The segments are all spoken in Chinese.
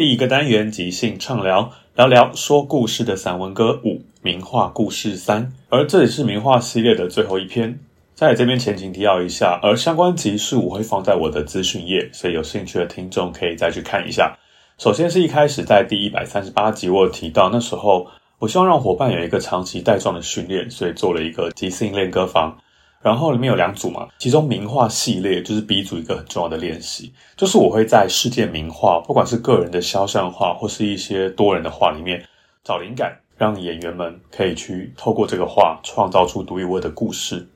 第一个单元即兴畅聊，聊聊说故事的散文歌五名画故事三，而这里是名画系列的最后一篇。在这边前情提要一下，而相关集数我会放在我的资讯页，所以有兴趣的听众可以再去看一下。首先是一开始在第一百三十八集我有提到，那时候我希望让伙伴有一个长期带状的训练，所以做了一个即兴练歌房。然后里面有两组嘛，其中名画系列就是 B 组一个很重要的练习，就是我会在世界名画，不管是个人的肖像画或是一些多人的画里面找灵感，让演员们可以去透过这个画创造出独一无二的故事。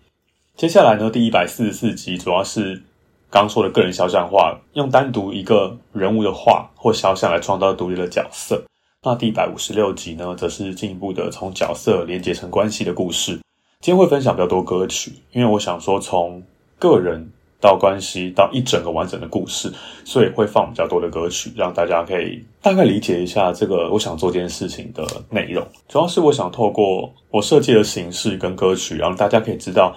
接下来呢，第一百四十四集主要是刚说的个人肖像画，用单独一个人物的画或肖像来创造独立的角色。那第一百五十六集呢，则是进一步的从角色连结成关系的故事。今天会分享比较多歌曲，因为我想说从个人到关系到一整个完整的故事，所以会放比较多的歌曲，让大家可以大概理解一下这个我想做这件事情的内容。主要是我想透过我设计的形式跟歌曲，让大家可以知道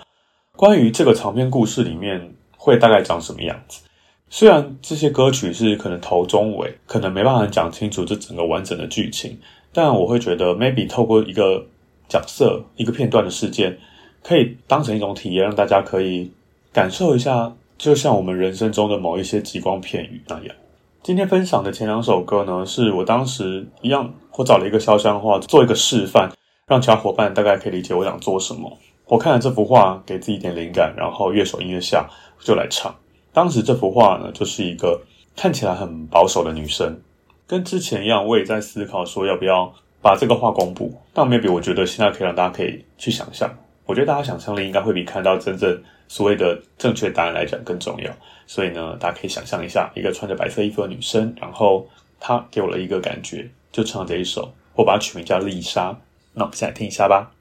关于这个长篇故事里面会大概长什么样子。虽然这些歌曲是可能头中尾，可能没办法讲清楚这整个完整的剧情，但我会觉得 maybe 透过一个。角色一个片段的事件，可以当成一种体验，让大家可以感受一下，就像我们人生中的某一些极光片羽那样。今天分享的前两首歌呢，是我当时一样，我找了一个肖像画做一个示范，让其他伙伴大概可以理解我想做什么。我看了这幅画，给自己一点灵感，然后乐手音乐下就来唱。当时这幅画呢，就是一个看起来很保守的女生，跟之前一样，我也在思考说要不要。把这个话公布，那 maybe 我觉得现在可以让大家可以去想象。我觉得大家想象力应该会比看到真正所谓的正确答案来讲更重要。所以呢，大家可以想象一下，一个穿着白色衣服的女生，然后她给我了一个感觉，就唱这一首，我把它取名叫丽莎。那我们现在听一下吧。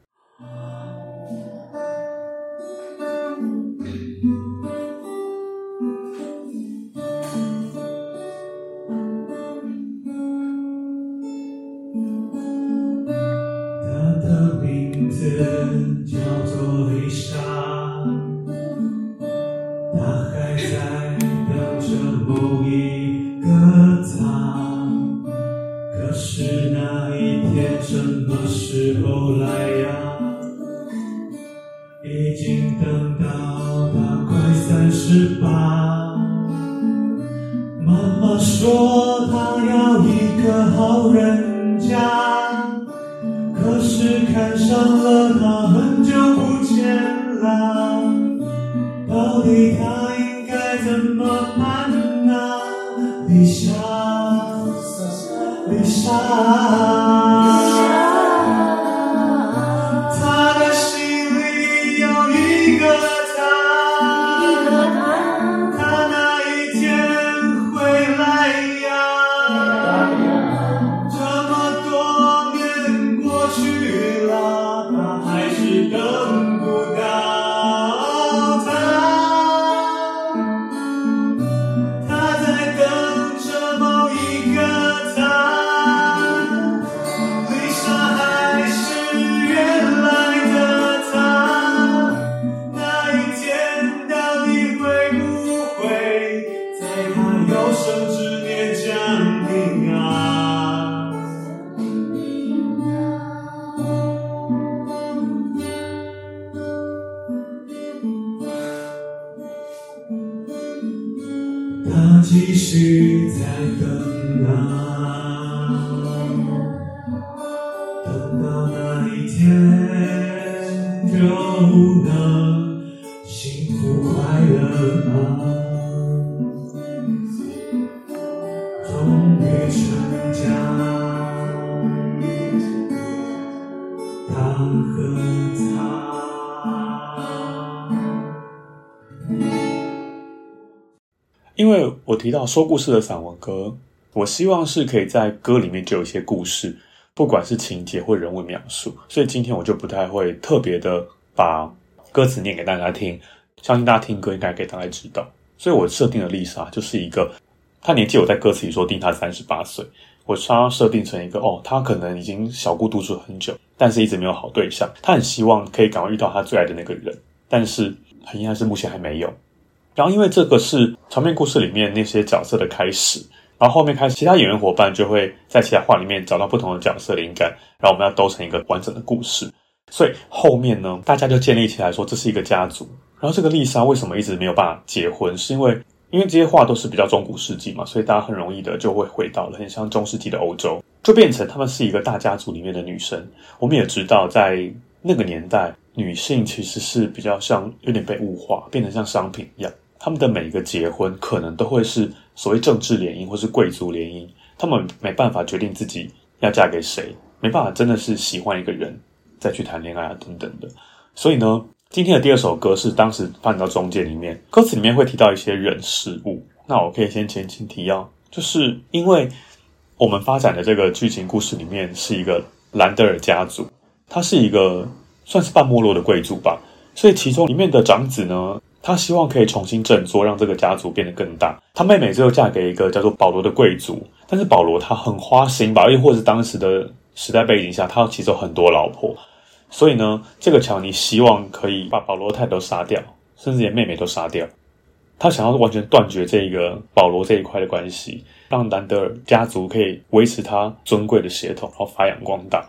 看上了他，很久不见了，到底他应该怎么办呢？丽莎，丽莎。提到说故事的散文歌，我希望是可以在歌里面就有一些故事，不管是情节或人物描述，所以今天我就不太会特别的把歌词念给大家听，相信大家听歌应该可以大概知道。所以我设定的丽莎就是一个，她年纪我在歌词里说定她三十八岁，我稍稍设定成一个哦，她可能已经小姑独处很久，但是一直没有好对象，她很希望可以赶快遇到她最爱的那个人，但是很遗憾是目前还没有。然后，因为这个是长篇故事里面那些角色的开始，然后后面开始，其他演员伙伴就会在其他话里面找到不同的角色灵感，然后我们要兜成一个完整的故事。所以后面呢，大家就建立起来说这是一个家族。然后这个丽莎为什么一直没有办法结婚？是因为因为这些话都是比较中古世纪嘛，所以大家很容易的就会回到了很像中世纪的欧洲，就变成他们是一个大家族里面的女生。我们也知道，在那个年代，女性其实是比较像有点被物化，变得像商品一样。他们的每一个结婚可能都会是所谓政治联姻或是贵族联姻，他们没办法决定自己要嫁给谁，没办法真的是喜欢一个人再去谈恋爱啊等等的。所以呢，今天的第二首歌是当时放到中间里面，歌词里面会提到一些人事物。那我可以先前情提要，就是因为我们发展的这个剧情故事里面是一个兰德尔家族，他是一个算是半没落的贵族吧，所以其中里面的长子呢。他希望可以重新振作，让这个家族变得更大。他妹妹最后嫁给一个叫做保罗的贵族，但是保罗他很花心吧，又或者是当时的时代背景下，他其实有很多老婆。所以呢，这个乔尼希望可以把保罗太太都杀掉，甚至连妹妹都杀掉。他想要完全断绝这个保罗这一块的关系，让兰德尔家族可以维持他尊贵的血统，然后发扬光大。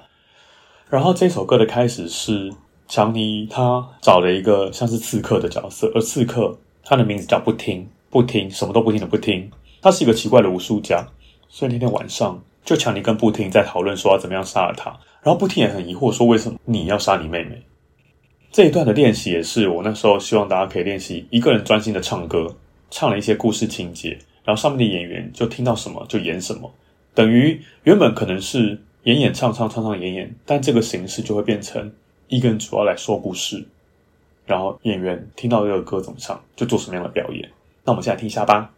然后这首歌的开始是。强尼他找了一个像是刺客的角色，而刺客他的名字叫不听，不听，什么都不听的不听。他是一个奇怪的武术家，所以那天晚上就强尼跟不听在讨论说要怎么样杀了他。然后不听也很疑惑说，为什么你要杀你妹妹？这一段的练习也是我那时候希望大家可以练习一个人专心的唱歌，唱了一些故事情节，然后上面的演员就听到什么就演什么，等于原本可能是演演唱唱唱唱演演，但这个形式就会变成。一个人主要来说故事，然后演员听到这个歌怎么唱，就做什么样的表演。那我们现在听一下吧。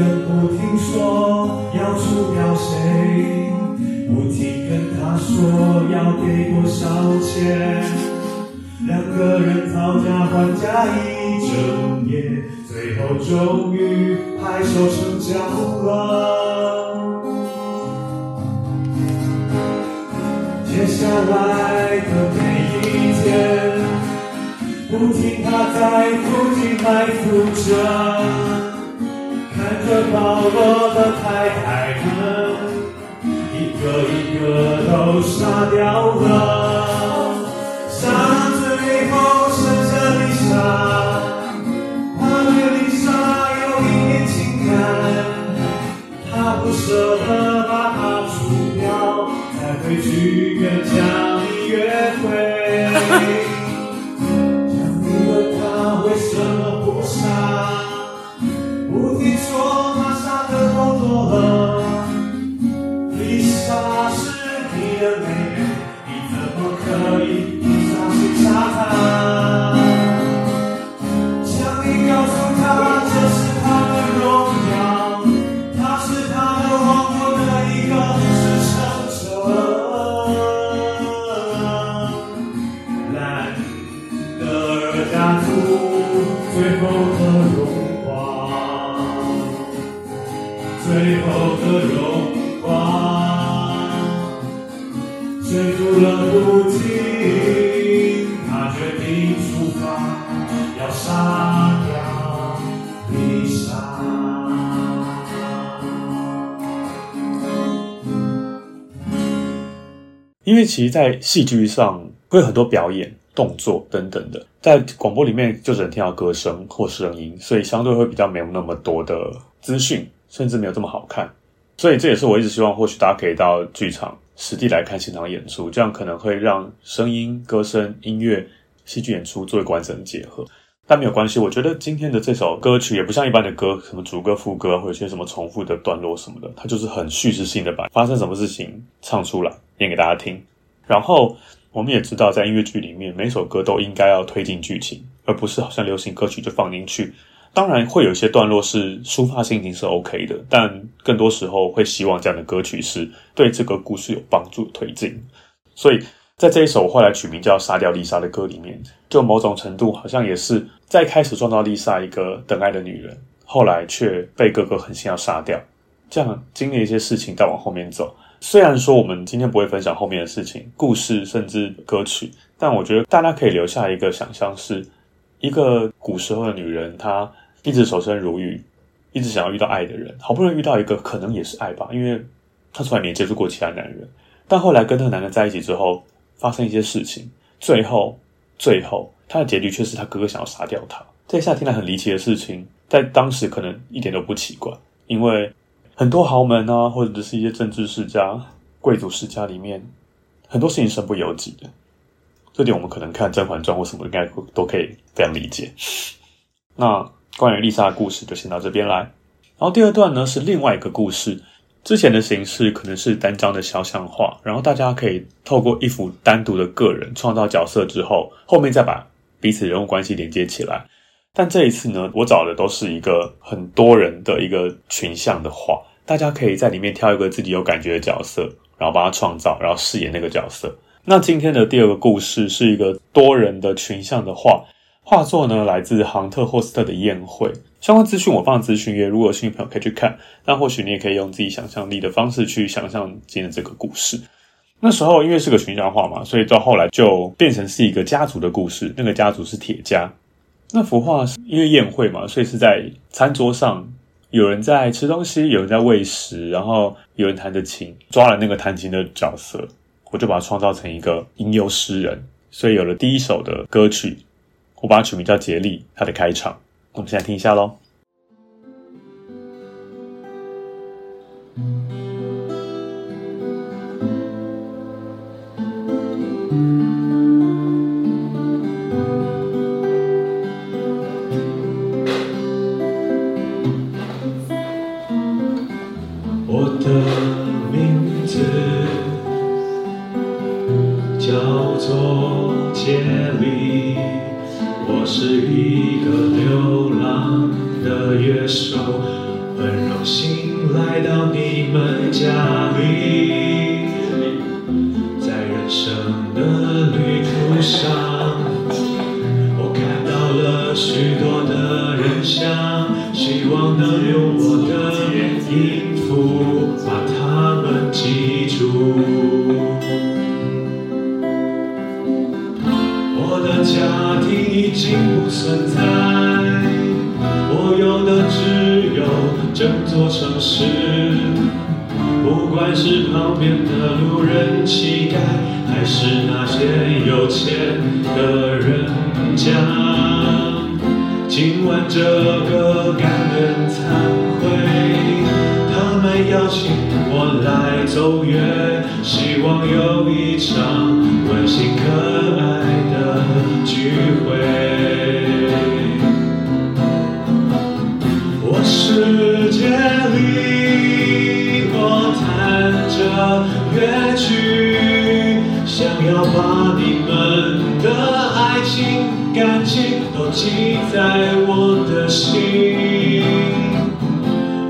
人不停说要除掉谁。不停跟他说要给多少钱两个人吵架还价一整夜最后终于拍手成交了。接下来的每一天不停他在附近埋伏着。看着掉落的太太灯，一个一个都傻掉了。沙最后剩下丽莎，她对丽莎有一点情感，她不舍得把它除掉，才会去跟家里约会。其实，在戏剧上会有很多表演、动作等等的，在广播里面就只能听到歌声或声音，所以相对会比较没有那么多的资讯，甚至没有这么好看。所以这也是我一直希望，或许大家可以到剧场实地来看现场演出，这样可能会让声音、歌声、音乐、戏剧演出做一个完整的结合。但没有关系，我觉得今天的这首歌曲也不像一般的歌，什么主歌、副歌，或者些什么重复的段落什么的，它就是很叙事性的把发生什么事情唱出来，念给大家听。然后我们也知道，在音乐剧里面，每首歌都应该要推进剧情，而不是好像流行歌曲就放进去。当然会有一些段落是抒发心情是 OK 的，但更多时候会希望这样的歌曲是对这个故事有帮助推进。所以在这一首后来取名叫《杀掉丽莎》的歌里面，就某种程度好像也是在开始创造丽莎一个等爱的女人，后来却被哥哥狠心要杀掉，这样经历一些事情再往后面走。虽然说我们今天不会分享后面的事情、故事甚至歌曲，但我觉得大家可以留下一个想象是。一个古时候的女人，她一直守身如玉，一直想要遇到爱的人，好不容易遇到一个，可能也是爱吧，因为她从来没接触过其他男人。但后来跟那个男人在一起之后，发生一些事情，最后，最后，她的结局却是她哥哥想要杀掉她。这一下听来很离奇的事情，在当时可能一点都不奇怪，因为很多豪门啊，或者是一些政治世家、贵族世家里面，很多事情身不由己的。这点我们可能看《甄嬛传》或什么应该都可以非常理解。那关于丽莎的故事就先到这边来。然后第二段呢是另外一个故事，之前的形式可能是单张的肖像画，然后大家可以透过一幅单独的个人创造角色之后，后面再把彼此人物关系连接起来。但这一次呢，我找的都是一个很多人的一个群像的画，大家可以在里面挑一个自己有感觉的角色，然后帮他创造，然后饰演那个角色。那今天的第二个故事是一个多人的群像的画，画作呢来自杭特霍斯特的宴会。相关资讯我放资讯页，如果有兴趣朋友可以去看。那或许你也可以用自己想象力的方式去想象今天的这个故事。那时候因为是个群像画嘛，所以到后来就变成是一个家族的故事。那个家族是铁家。那幅画是因为宴会嘛，所以是在餐桌上，有人在吃东西，有人在喂食，然后有人弹着琴，抓了那个弹琴的角色。我就把它创造成一个吟游诗人，所以有了第一首的歌曲，我把它取名叫《竭力》，它的开场，我们现在听一下喽。有钱的人家，今晚这个感恩餐会，他们邀请我来奏乐，希望有一场温馨可爱的聚会。记在我的心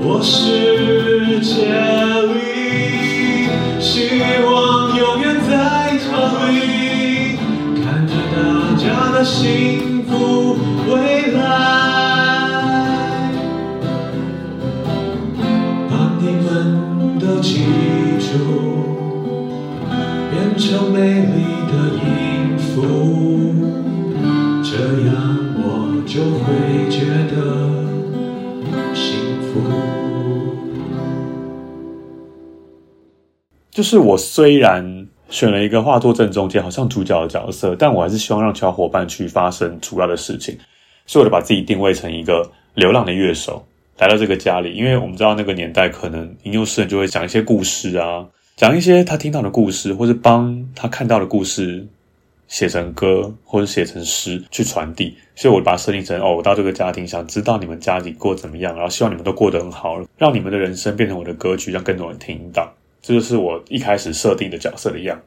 我世界里希望永远在这里看着大家的幸福未来把你们都记住变成美丽的音符就会觉得幸福。就是我虽然选了一个画作正中间，好像主角的角色，但我还是希望让其他伙伴去发生主要的事情，所以我就把自己定位成一个流浪的乐手。来到这个家里，因为我们知道那个年代可能吟游诗人就会讲一些故事啊，讲一些他听到的故事，或是帮他看到的故事写成歌或者写成诗去传递。所以我把它设定成哦，我到这个家庭，想知道你们家里过怎么样，然后希望你们都过得很好，让你们的人生变成我的歌曲，让更多人听到。这就是我一开始设定的角色的样。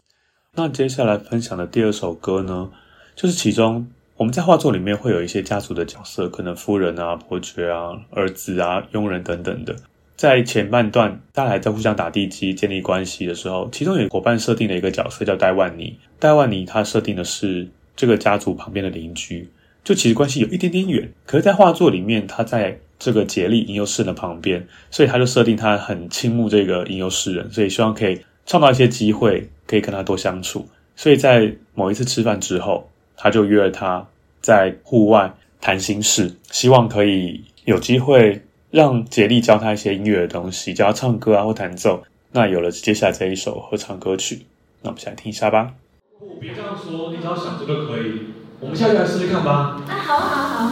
那接下来分享的第二首歌呢，就是其中。我们在画作里面会有一些家族的角色，可能夫人啊、伯爵啊、儿子啊、佣人等等的。在前半段，大家还在互相打地基、建立关系的时候，其中有伙伴设定了一个角色叫戴万尼。戴万尼他设定的是这个家族旁边的邻居，就其实关系有一点点远。可是，在画作里面，他在这个竭力吟游诗人的旁边，所以他就设定他很倾慕这个吟游诗人，所以希望可以创造一些机会，可以跟他多相处。所以在某一次吃饭之后。他就约了他在户外谈心事，希望可以有机会让杰力教他一些音乐的东西，教他唱歌啊或弹奏。那有了接下来这一首合唱歌曲，那我们先来听一下吧。不别这样说，你只要想着就可以。我们下去来试试看吧。啊，好好好，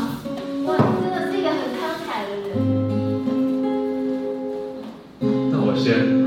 哇，你真的是一个很慷慨的人。那我先。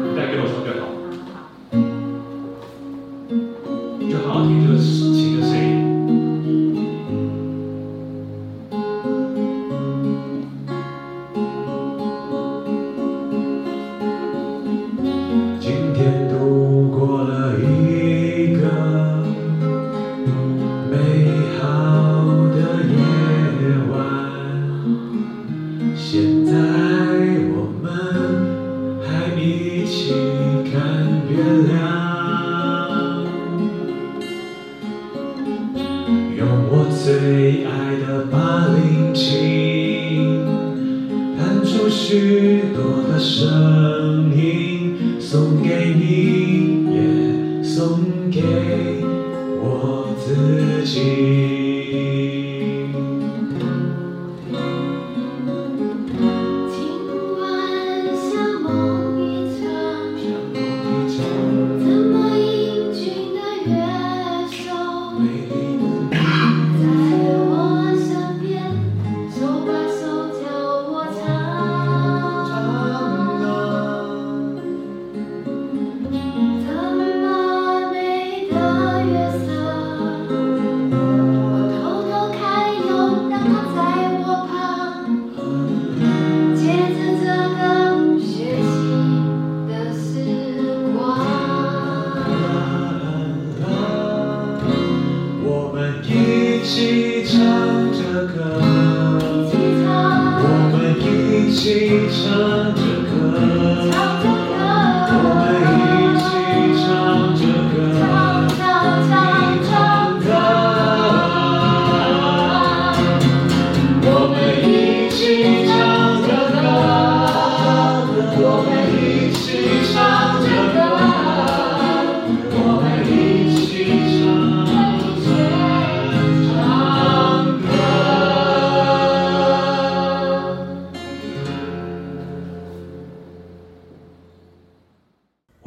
Maybe.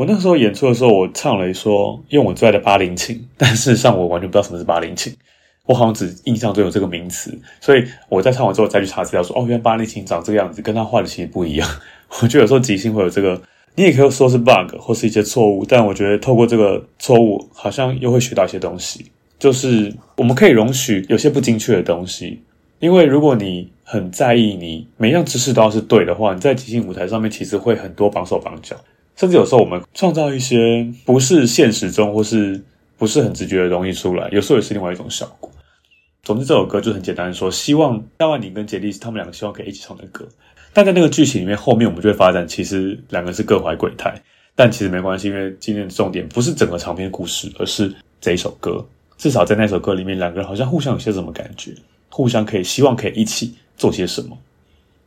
那时候演出的时候，我唱了一说用我最爱的巴林琴，但事实上我完全不知道什么是巴林琴，我好像只印象中有这个名词，所以我在唱完之后再去查资料说，哦，原来巴林琴长这个样子，跟他画的其实不一样。我觉得有时候即兴会有这个，你也可以说是 bug 或是一些错误，但我觉得透过这个错误，好像又会学到一些东西，就是我们可以容许有些不精确的东西，因为如果你很在意你每样知识都要是对的话，你在即兴舞台上面其实会很多绑手绑脚。甚至有时候我们创造一些不是现实中或是不是很直觉的东西出来，有时候也是另外一种效果。总之，这首歌就很简单说，希望戴万尼跟杰力是他们两个希望可以一起唱的歌。但在那个剧情里面，后面我们就会发展，其实两个是各怀鬼胎。但其实没关系，因为今天的重点不是整个长篇故事，而是这一首歌。至少在那首歌里面，两个人好像互相有些什么感觉，互相可以希望可以一起做些什么。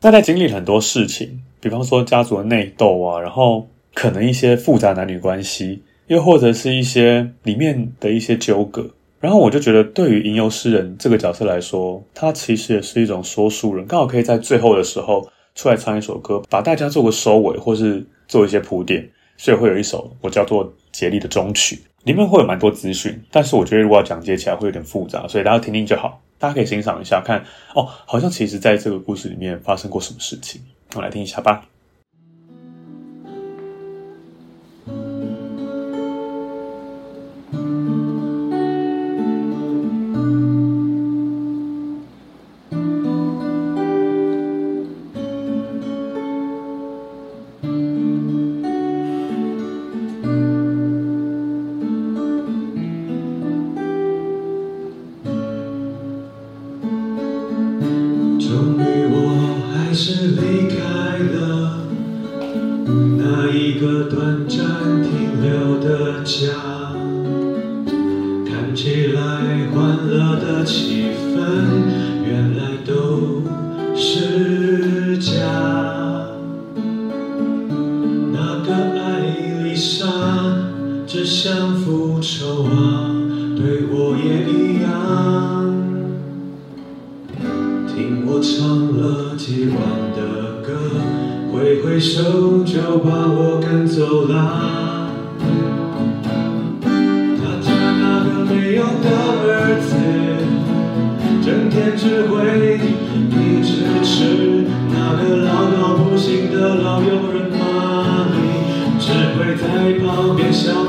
那在经历很多事情，比方说家族的内斗啊，然后。可能一些复杂男女关系，又或者是一些里面的一些纠葛。然后我就觉得，对于吟游诗人这个角色来说，他其实也是一种说书人，刚好可以在最后的时候出来唱一首歌，把大家做个收尾，或是做一些铺垫。所以会有一首我叫做《竭力》的终曲，里面会有蛮多资讯，但是我觉得如果要讲解起来会有点复杂，所以大家听听就好。大家可以欣赏一下，看哦，好像其实在这个故事里面发生过什么事情，我来听一下吧。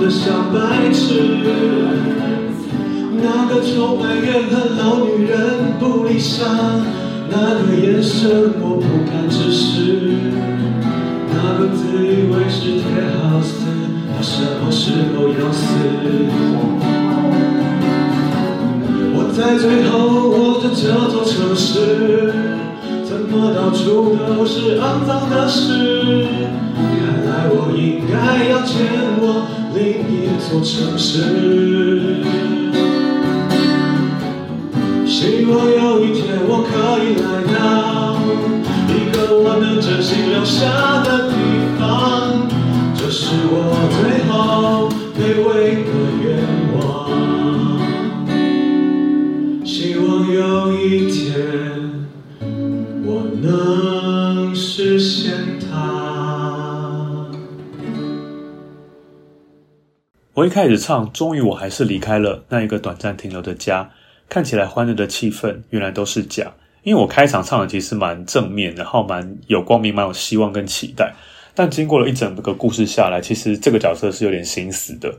的小白痴，那个充满怨恨老女人不理想，那个眼神我不敢直视，那个自以为是的 house 什么时候要死？我在最后，我着这座城市，怎么到处都是肮脏的事？看来我应该要见我。另一座城市希望有一天我可以来到？一个我能真心留下。我一开始唱，终于我还是离开了那一个短暂停留的家。看起来欢乐的气氛，原来都是假。因为我开场唱的其实蛮正面，然后蛮有光明，蛮有希望跟期待。但经过了一整个故事下来，其实这个角色是有点心死的。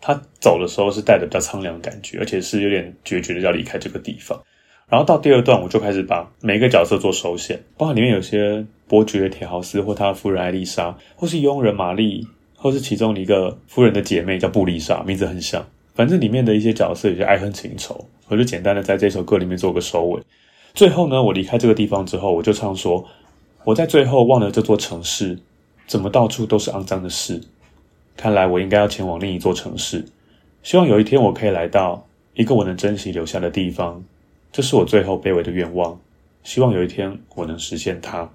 他走的时候是带着比较苍凉的感觉，而且是有点决绝的要离开这个地方。然后到第二段，我就开始把每一个角色做收线，包括里面有些伯爵铁豪斯或他的夫人艾丽莎，或是佣人玛丽。或是其中一个夫人的姐妹叫布丽莎，名字很像。反正里面的一些角色有些爱恨情仇，我就简单的在这首歌里面做个收尾。最后呢，我离开这个地方之后，我就唱说：我在最后忘了这座城市，怎么到处都是肮脏的事。看来我应该要前往另一座城市。希望有一天我可以来到一个我能珍惜留下的地方，这是我最后卑微的愿望。希望有一天我能实现它。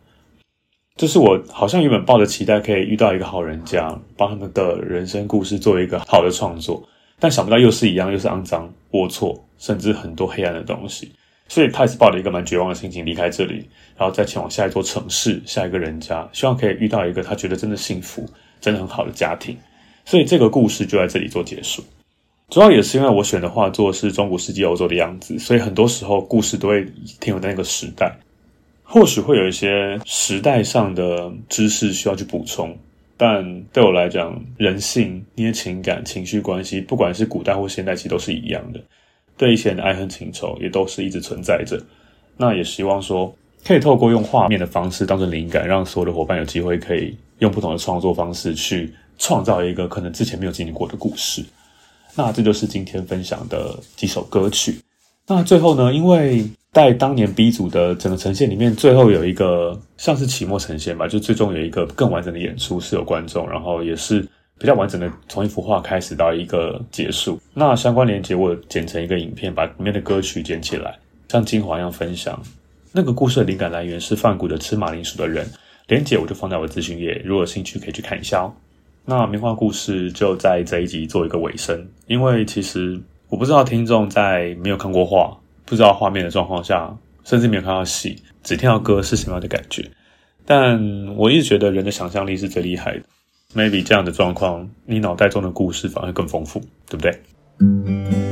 就是我好像原本抱着期待可以遇到一个好人家，帮他们的人生故事做一个好的创作，但想不到又是一样，又是肮脏、龌龊，甚至很多黑暗的东西。所以他也是抱着一个蛮绝望的心情离开这里，然后再前往下一座城市、下一个人家，希望可以遇到一个他觉得真的幸福、真的很好的家庭。所以这个故事就在这里做结束。主要也是因为我选的画作是中古世纪欧洲的样子，所以很多时候故事都会停留在那个时代。或许会有一些时代上的知识需要去补充，但对我来讲，人性、那些情感、情绪关系，不管是古代或现代，其实都是一样的。对一些人的爱恨情仇，也都是一直存在着。那也希望说，可以透过用画面的方式当成灵感，让所有的伙伴有机会可以用不同的创作方式去创造一个可能之前没有经历过的故事。那这就是今天分享的几首歌曲。那最后呢，因为在当年 B 组的整个呈现里面，最后有一个像是期末呈现吧，就最终有一个更完整的演出，是有观众，然后也是比较完整的从一幅画开始到一个结束。那相关连接我剪成一个影片，把里面的歌曲剪起来，像精华一样分享。那个故事的灵感来源是梵谷的《吃马铃薯的人》，连接我就放在我的资讯页，如果有兴趣可以去看一下哦。那名画故事就在这一集做一个尾声，因为其实我不知道听众在没有看过画、不知道画面的状况下，甚至没有看到戏，只听到歌是什么样的感觉。但我一直觉得人的想象力是最厉害的，maybe 这样的状况，你脑袋中的故事反而更丰富，对不对？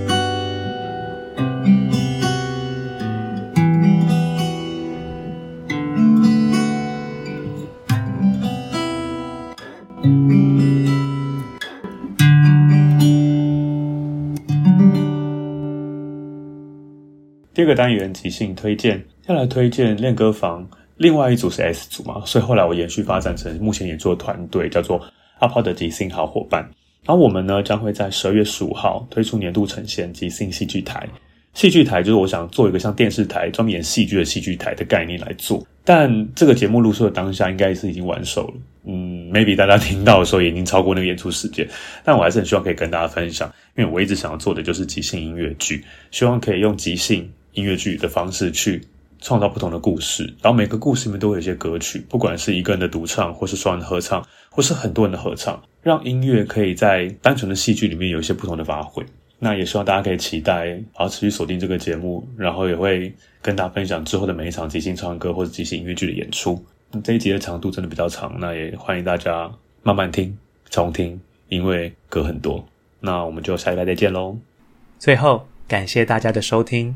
单元即兴推荐，要来推荐练歌房。另外一组是 S 组嘛，所以后来我延续发展成目前演出的团队，叫做阿抛的即兴好伙伴。然后我们呢将会在十二月十五号推出年度呈现即兴戏剧台。戏剧台就是我想做一个像电视台专门演戏剧的戏剧台的概念来做。但这个节目录出的当下应该是已经完售了，嗯，maybe 大家听到的时候已经超过那个演出时间。但我还是很希望可以跟大家分享，因为我一直想要做的就是即兴音乐剧，希望可以用即兴。音乐剧的方式去创造不同的故事，然后每个故事里面都会有一些歌曲，不管是一个人的独唱，或是双人合唱，或是很多人的合唱，让音乐可以在单纯的戏剧里面有一些不同的发挥。那也希望大家可以期待，然后持续锁定这个节目，然后也会跟大家分享之后的每一场即兴唱歌或者即兴音乐剧的演出。这一集的长度真的比较长，那也欢迎大家慢慢听、重听，因为歌很多。那我们就下礼拜再见喽。最后，感谢大家的收听。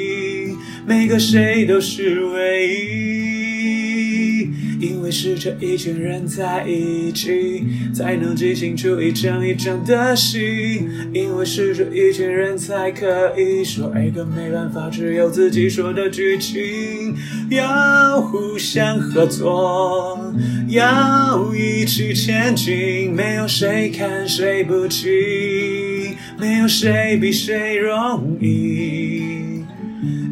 每个谁都是唯一，因为是这一群人在一起，才能即兴出一场一场的戏。因为是这一群人才可以说一个没办法只有自己说的剧情。要互相合作，要一起前进，没有谁看谁不起，没有谁比谁容易。